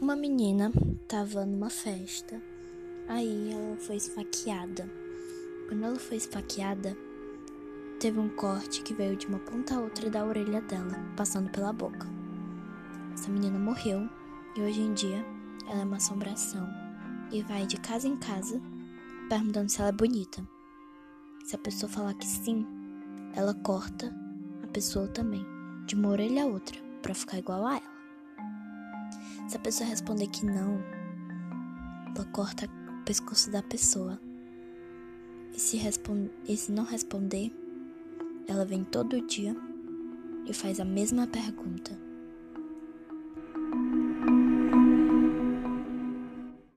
Uma menina estava numa festa, aí ela foi esfaqueada. Quando ela foi esfaqueada, teve um corte que veio de uma ponta a outra da orelha dela, passando pela boca. Essa menina morreu e hoje em dia ela é uma assombração e vai de casa em casa perguntando se ela é bonita. Se a pessoa falar que sim, ela corta a pessoa também, de uma orelha a outra, para ficar igual a ela. Se a pessoa responder que não, ela corta o pescoço da pessoa. E se, e se não responder, ela vem todo dia e faz a mesma pergunta.